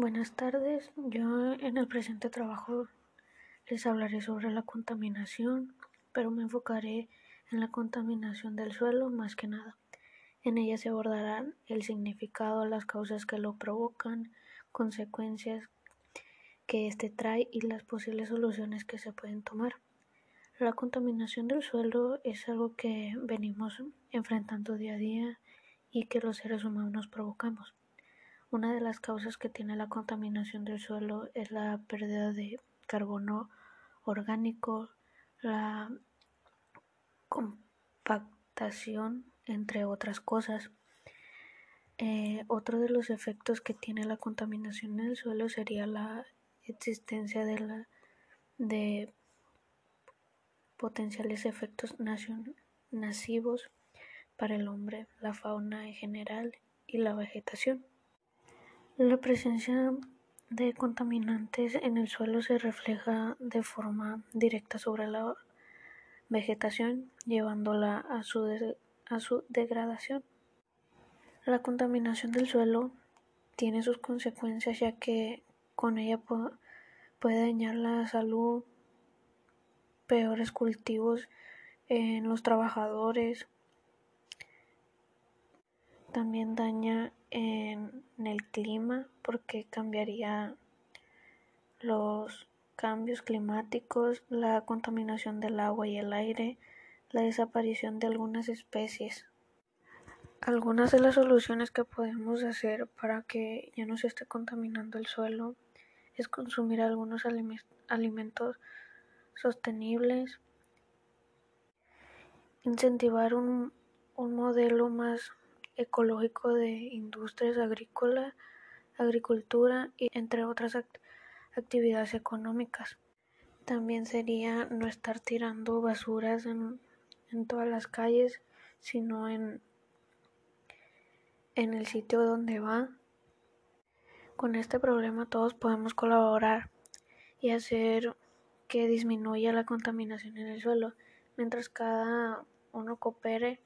Buenas tardes, yo en el presente trabajo les hablaré sobre la contaminación, pero me enfocaré en la contaminación del suelo más que nada. En ella se abordarán el significado, las causas que lo provocan, consecuencias que éste trae y las posibles soluciones que se pueden tomar. La contaminación del suelo es algo que venimos enfrentando día a día y que los seres humanos provocamos. Una de las causas que tiene la contaminación del suelo es la pérdida de carbono orgánico, la compactación, entre otras cosas. Eh, otro de los efectos que tiene la contaminación en el suelo sería la existencia de, potenciales efectos nocivos para el hombre, la fauna en general y la vegetación. La presencia de contaminantes en el suelo se refleja de forma directa sobre la vegetación, llevándola a su, a su degradación. La contaminación del suelo tiene sus consecuencias ya que con ella puede dañar la salud, peores cultivos en los trabajadores, también daña en el clima porque cambiaría los cambios climáticos, la contaminación del agua y el aire, la desaparición de algunas especies. Algunas de las soluciones que podemos hacer para que ya no se esté contaminando el suelo es consumir algunos alimentos sostenibles, incentivar un, un modelo más ecológico de industrias agrícolas, agricultura y entre otras actividades económicas. También sería no estar tirando basuras en, en todas las calles, sino en, en el sitio donde va. Con este problema todos podemos colaborar y hacer que disminuya la contaminación en el suelo, mientras cada uno coopere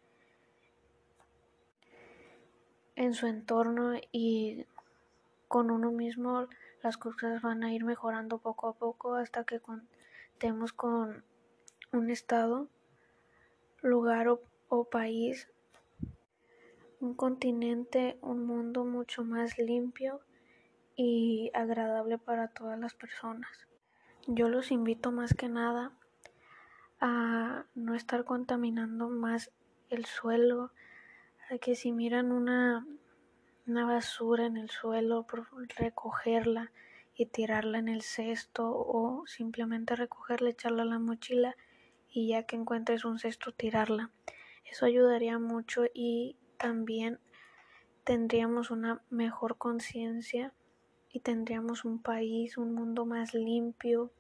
en su entorno y con uno mismo las cosas van a ir mejorando poco a poco hasta que contemos con un estado, lugar o, o país, un continente, un mundo mucho más limpio y agradable para todas las personas. Yo los invito más que nada a no estar contaminando más el suelo, que si miran una, una basura en el suelo, recogerla y tirarla en el cesto o simplemente recogerla, echarla a la mochila y ya que encuentres un cesto tirarla. Eso ayudaría mucho y también tendríamos una mejor conciencia y tendríamos un país, un mundo más limpio